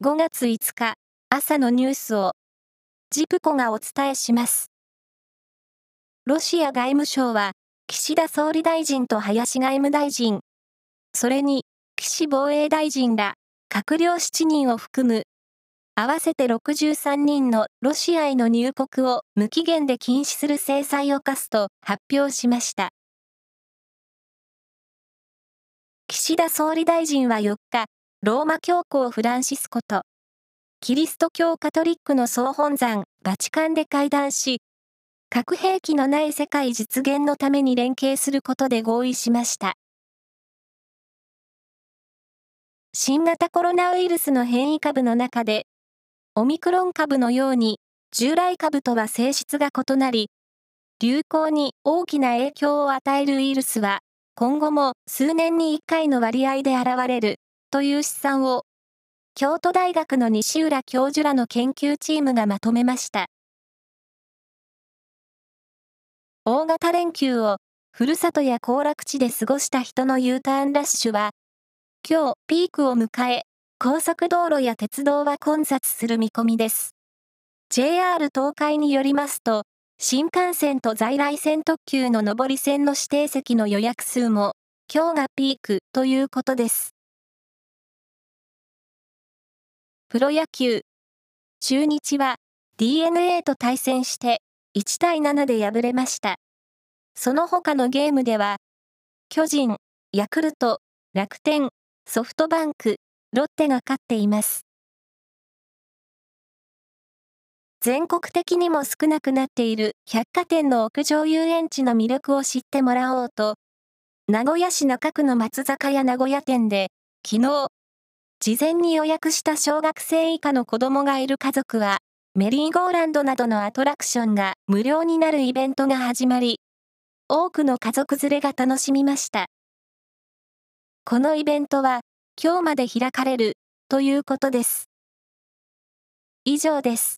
5月5日朝のニュースをジプコがお伝えします。ロシア外務省は岸田総理大臣と林外務大臣、それに岸防衛大臣ら閣僚7人を含む合わせて63人のロシアへの入国を無期限で禁止する制裁を科すと発表しました。岸田総理大臣は4日、ローマ教皇フランシスコと、キリスト教カトリックの総本山、バチカンで会談し、核兵器のない世界実現のために連携することで合意しました。新型コロナウイルスの変異株の中で、オミクロン株のように従来株とは性質が異なり、流行に大きな影響を与えるウイルスは、今後も数年に1回の割合で現れるという試算を、京都大学の西浦教授らの研究チームがまとめました。大型連休を、ふるさとや行楽地で過ごした人の U ターンラッシュは、今日ピークを迎え、高速道路や鉄道は混雑する見込みです。JR 東海によりますと、新幹線と在来線特急の上り線の指定席の予約数も、今日がピークということです。プロ野球。中日は DNA と対戦して1対7で敗れました。その他のゲームでは、巨人、ヤクルト、楽天、ソフトバンク、ロッテが勝っています。全国的にも少なくなっている百貨店の屋上遊園地の魅力を知ってもらおうと、名古屋市中区の松坂屋名古屋店で、昨日、事前に予約した小学生以下の子供がいる家族は、メリーゴーランドなどのアトラクションが無料になるイベントが始まり、多くの家族連れが楽しみました。このイベントは、今日まで開かれる、ということです。以上です。